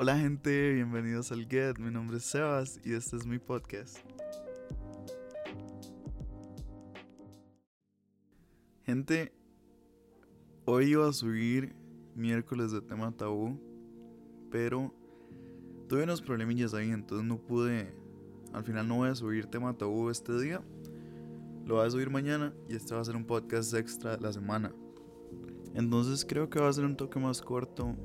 Hola gente, bienvenidos al Get. Mi nombre es Sebas y este es mi podcast. Gente, hoy iba a subir miércoles de tema tabú, pero tuve unos problemillas ahí, entonces no pude. Al final no voy a subir tema tabú este día. Lo voy a subir mañana y este va a ser un podcast extra la semana. Entonces creo que va a ser un toque más corto,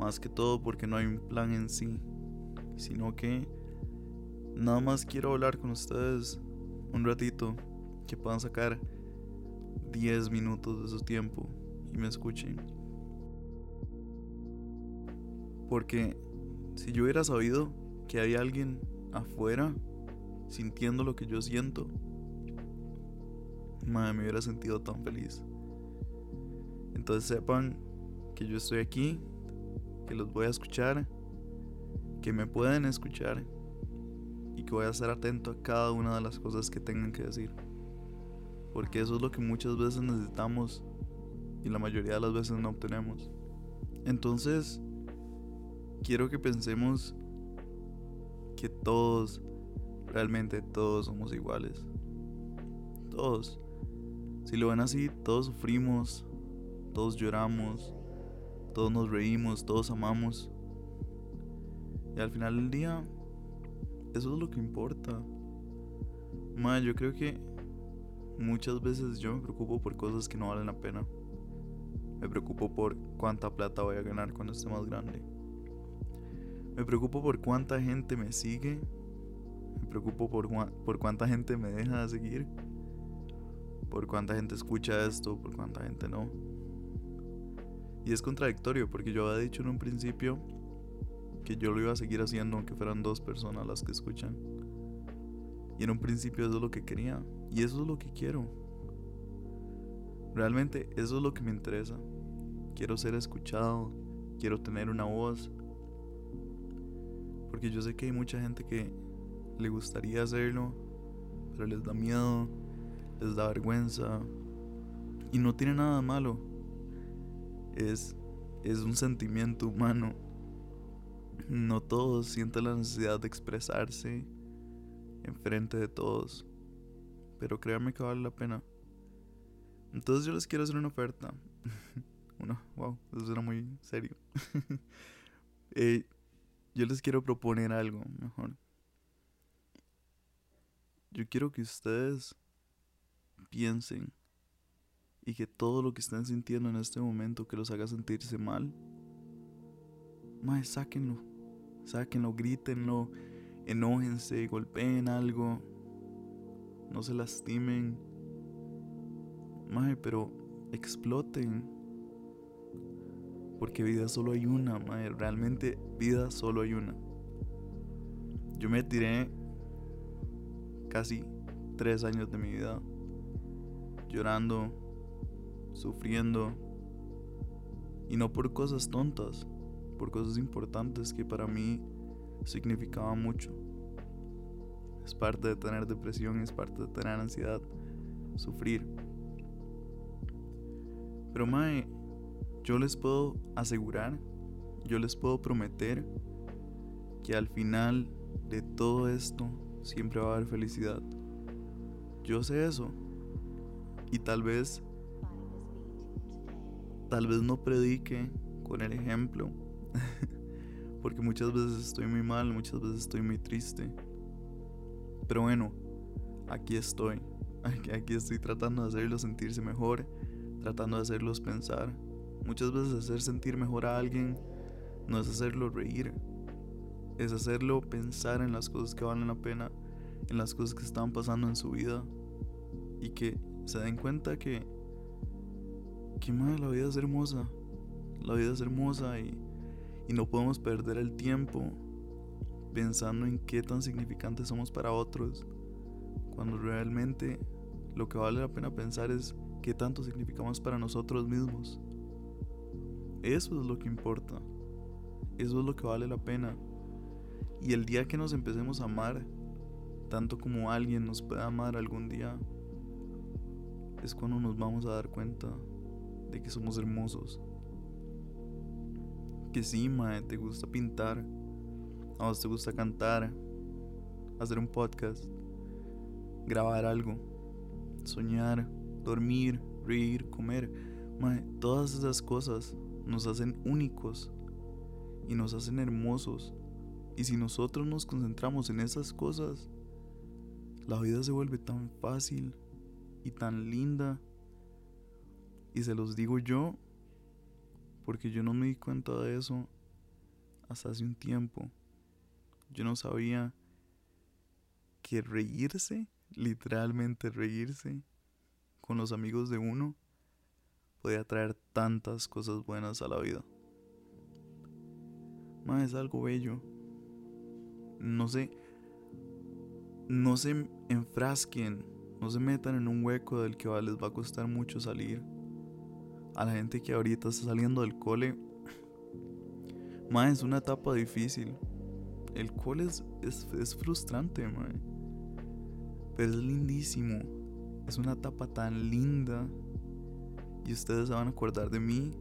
más que todo porque no hay un plan en sí, sino que nada más quiero hablar con ustedes un ratito, que puedan sacar 10 minutos de su tiempo y me escuchen. Porque si yo hubiera sabido que hay alguien afuera sintiendo lo que yo siento, madre, me hubiera sentido tan feliz. Entonces sepan que yo estoy aquí, que los voy a escuchar, que me pueden escuchar y que voy a estar atento a cada una de las cosas que tengan que decir. Porque eso es lo que muchas veces necesitamos y la mayoría de las veces no obtenemos. Entonces, quiero que pensemos que todos, realmente todos somos iguales. Todos. Si lo ven así, todos sufrimos, todos lloramos, todos nos reímos, todos amamos. Y al final del día, eso es lo que importa. Ma, yo creo que Muchas veces yo me preocupo por cosas que no valen la pena. Me preocupo por cuánta plata voy a ganar cuando esté más grande. Me preocupo por cuánta gente me sigue. Me preocupo por, por cuánta gente me deja de seguir. Por cuánta gente escucha esto, por cuánta gente no. Y es contradictorio porque yo había dicho en un principio que yo lo iba a seguir haciendo aunque fueran dos personas las que escuchan. Y en un principio eso es lo que quería. Y eso es lo que quiero. Realmente eso es lo que me interesa. Quiero ser escuchado, quiero tener una voz. Porque yo sé que hay mucha gente que le gustaría hacerlo, pero les da miedo, les da vergüenza. Y no tiene nada malo. Es, es un sentimiento humano. No todos sienten la necesidad de expresarse enfrente de todos pero créanme que vale la pena. Entonces yo les quiero hacer una oferta. Uno, wow, eso era muy serio. Eh, yo les quiero proponer algo mejor. Yo quiero que ustedes piensen y que todo lo que están sintiendo en este momento que los haga sentirse mal, más sáquenlo, sáquenlo, grítenlo, enójense, golpeen algo, no se lastimen. Mae, pero exploten. Porque vida solo hay una, mae. Realmente vida solo hay una. Yo me tiré casi tres años de mi vida llorando, sufriendo. Y no por cosas tontas, por cosas importantes que para mí significaban mucho. Es parte de tener depresión, es parte de tener ansiedad, sufrir. Pero Mae, yo les puedo asegurar, yo les puedo prometer que al final de todo esto siempre va a haber felicidad. Yo sé eso. Y tal vez, tal vez no predique con el ejemplo. Porque muchas veces estoy muy mal, muchas veces estoy muy triste. Pero bueno, aquí estoy. Aquí estoy tratando de hacerlos sentirse mejor, tratando de hacerlos pensar. Muchas veces hacer sentir mejor a alguien no es hacerlo reír, es hacerlo pensar en las cosas que valen la pena, en las cosas que están pasando en su vida y que se den cuenta que, que madre, la vida es hermosa, la vida es hermosa y, y no podemos perder el tiempo pensando en qué tan significantes somos para otros, cuando realmente lo que vale la pena pensar es qué tanto significamos para nosotros mismos. Eso es lo que importa, eso es lo que vale la pena. Y el día que nos empecemos a amar, tanto como alguien nos pueda amar algún día, es cuando nos vamos a dar cuenta de que somos hermosos. que sí, mae, te gusta pintar, a vos te gusta cantar, hacer un podcast, grabar algo, soñar, dormir, reír, comer, mae, todas esas cosas nos hacen únicos. Y nos hacen hermosos. Y si nosotros nos concentramos en esas cosas, la vida se vuelve tan fácil y tan linda. Y se los digo yo, porque yo no me di cuenta de eso hasta hace un tiempo. Yo no sabía que reírse, literalmente reírse, con los amigos de uno, podía traer tantas cosas buenas a la vida. Más es algo bello. No sé, no se enfrasquen, no se metan en un hueco del que les va a costar mucho salir. A la gente que ahorita está saliendo del cole, más es una etapa difícil. El cole es, es, frustrante, mae. Pero es lindísimo. Es una etapa tan linda. Y ustedes se van a acordar de mí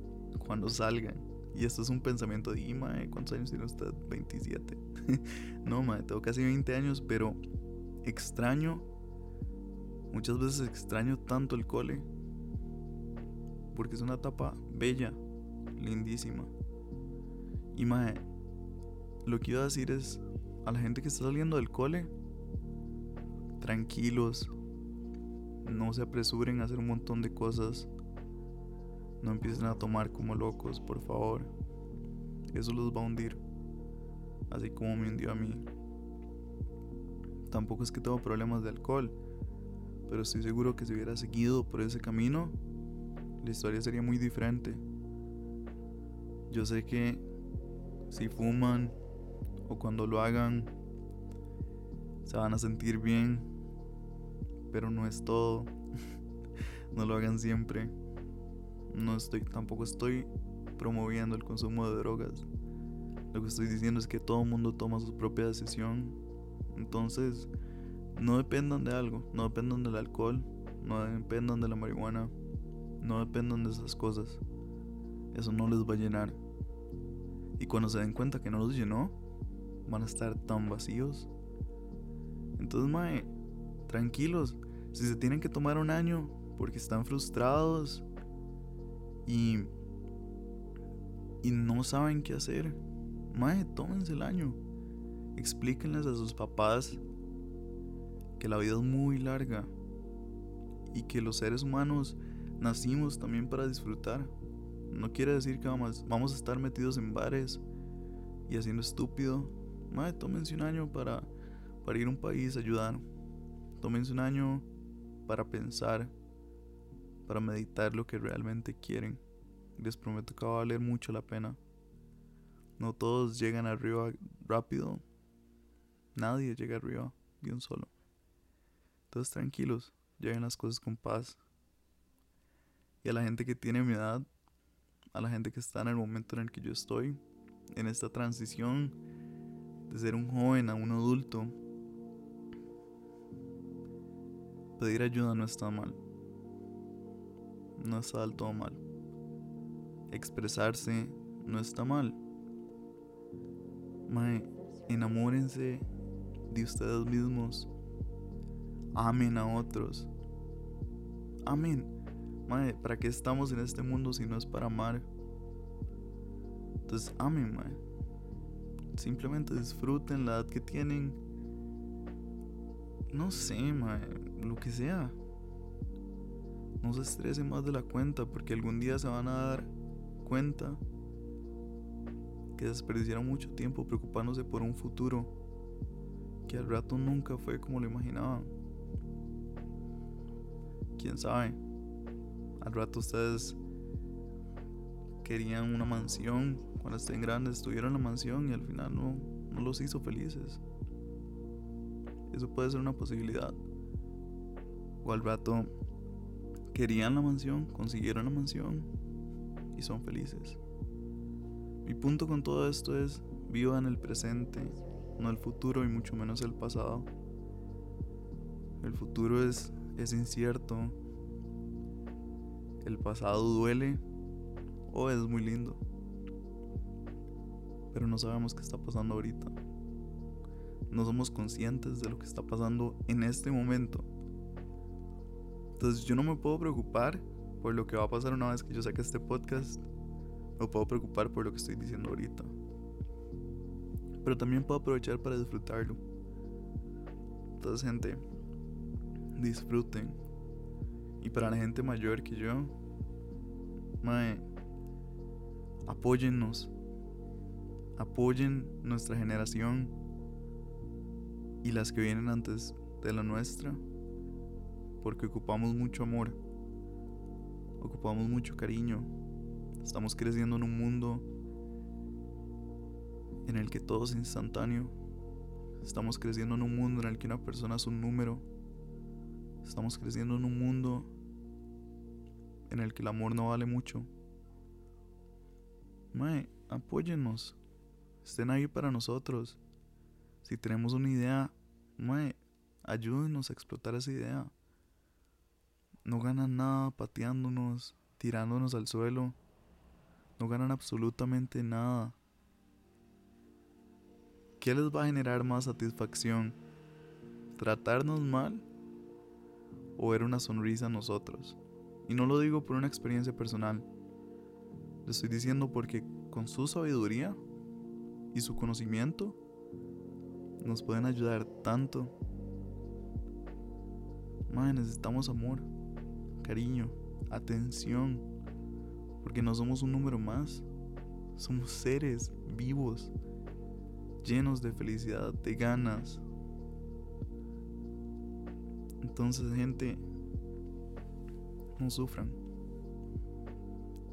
cuando salgan. Y esto es un pensamiento de, mae, ¿cuántos años tiene usted? 27. no, mae, tengo casi 20 años, pero extraño. Muchas veces extraño tanto el cole. Porque es una etapa bella, lindísima. Y lo que iba a decir es a la gente que está saliendo del cole, tranquilos, no se apresuren a hacer un montón de cosas, no empiecen a tomar como locos, por favor, eso los va a hundir, así como me hundió a mí. Tampoco es que tengo problemas de alcohol, pero estoy seguro que si hubiera seguido por ese camino, la historia sería muy diferente. Yo sé que si fuman o cuando lo hagan se van a sentir bien, pero no es todo. no lo hagan siempre. No estoy tampoco estoy promoviendo el consumo de drogas. Lo que estoy diciendo es que todo mundo toma su propia decisión. Entonces, no dependan de algo, no dependan del alcohol, no dependan de la marihuana, no dependan de esas cosas. Eso no les va a llenar. Y cuando se den cuenta que no los llenó, van a estar tan vacíos. Entonces, mae, tranquilos. Si se tienen que tomar un año porque están frustrados y, y no saben qué hacer, mae, tómense el año. Explíquenles a sus papás que la vida es muy larga y que los seres humanos nacimos también para disfrutar. No quiere decir que vamos, a estar metidos en bares y haciendo estúpido tómense un año para, ir a un país ayudar. Tómense un año para pensar, para meditar lo que realmente quieren. Les prometo que va a valer mucho la pena. No todos llegan arriba rápido. Nadie llega arriba de un solo. Todos tranquilos, lleguen las cosas con paz. Y a la gente que tiene mi edad, a la gente que está en el momento en el que yo estoy, en esta transición, de ser un joven a un adulto, pedir ayuda no está mal. No está del todo mal. Expresarse no está mal. Mae, enamórense de ustedes mismos. Amen a otros. Amén. Mae, ¿para qué estamos en este mundo si no es para amar? Entonces, amen, mae. Simplemente disfruten la edad que tienen. No sé, lo que sea. No se estresen más de la cuenta porque algún día se van a dar cuenta que desperdiciaron mucho tiempo preocupándose por un futuro que al rato nunca fue como lo imaginaban. Quién sabe, al rato ustedes querían una mansión cuando estén grandes tuvieron la mansión y al final no, no los hizo felices. Eso puede ser una posibilidad. O al rato querían la mansión, consiguieron la mansión y son felices. Mi punto con todo esto es viva en el presente, no el futuro y mucho menos el pasado. El futuro es, es incierto. El pasado duele o es muy lindo pero no sabemos qué está pasando ahorita. No somos conscientes de lo que está pasando en este momento. Entonces yo no me puedo preocupar por lo que va a pasar una vez que yo saque este podcast. Me puedo preocupar por lo que estoy diciendo ahorita. Pero también puedo aprovechar para disfrutarlo. Entonces gente, disfruten. Y para la gente mayor que yo, mae, apóyennos. Apoyen nuestra generación y las que vienen antes de la nuestra, porque ocupamos mucho amor, ocupamos mucho cariño, estamos creciendo en un mundo en el que todo es instantáneo, estamos creciendo en un mundo en el que una persona es un número, estamos creciendo en un mundo en el que el amor no vale mucho. Mae, apóyennos, estén ahí para nosotros. Si tenemos una idea, mae, ayúdenos a explotar esa idea. No ganan nada pateándonos, tirándonos al suelo. No ganan absolutamente nada. ¿Qué les va a generar más satisfacción? ¿Tratarnos mal? ¿O ver una sonrisa a nosotros? Y no lo digo por una experiencia personal. Le estoy diciendo porque con su sabiduría y su conocimiento nos pueden ayudar tanto. Madre, necesitamos amor, cariño, atención, porque no somos un número más. Somos seres vivos, llenos de felicidad, de ganas. Entonces, gente, no sufran.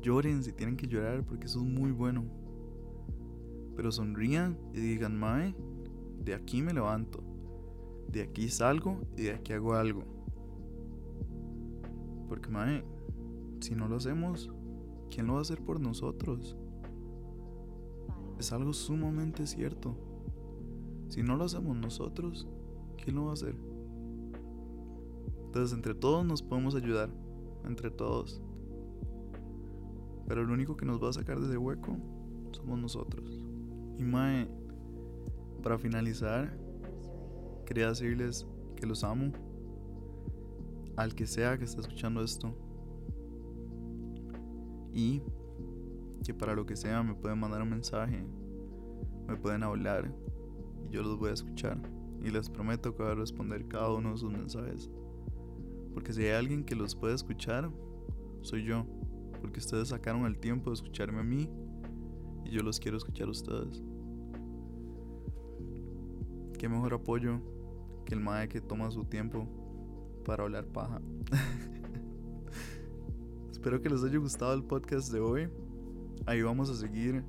Lloren si tienen que llorar, porque eso es muy bueno. Pero sonrían y digan, Mae, de aquí me levanto, de aquí salgo y de aquí hago algo. Porque, Mae, si no lo hacemos, ¿quién lo va a hacer por nosotros? Es algo sumamente cierto. Si no lo hacemos nosotros, ¿quién lo va a hacer? Entonces, entre todos nos podemos ayudar, entre todos. Pero lo único que nos va a sacar de ese hueco somos nosotros. Y Mae, para finalizar, quería decirles que los amo. Al que sea que esté escuchando esto. Y que para lo que sea me pueden mandar un mensaje. Me pueden hablar. Y yo los voy a escuchar. Y les prometo que voy a responder cada uno de sus mensajes. Porque si hay alguien que los puede escuchar, soy yo. Porque ustedes sacaron el tiempo de escucharme a mí y yo los quiero escuchar a ustedes. Qué mejor apoyo que el mae que toma su tiempo para hablar paja. Espero que les haya gustado el podcast de hoy. Ahí vamos a seguir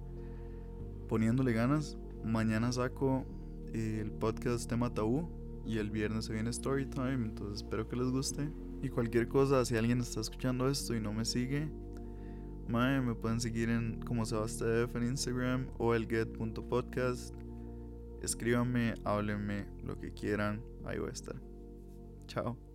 poniéndole ganas. Mañana saco el podcast tema tabú y el viernes se viene story time, entonces espero que les guste. Y cualquier cosa, si alguien está escuchando esto y no me sigue, me pueden seguir en como Sebastef en Instagram o elget.podcast. Escríbanme, háblenme, lo que quieran, ahí voy a estar. Chao.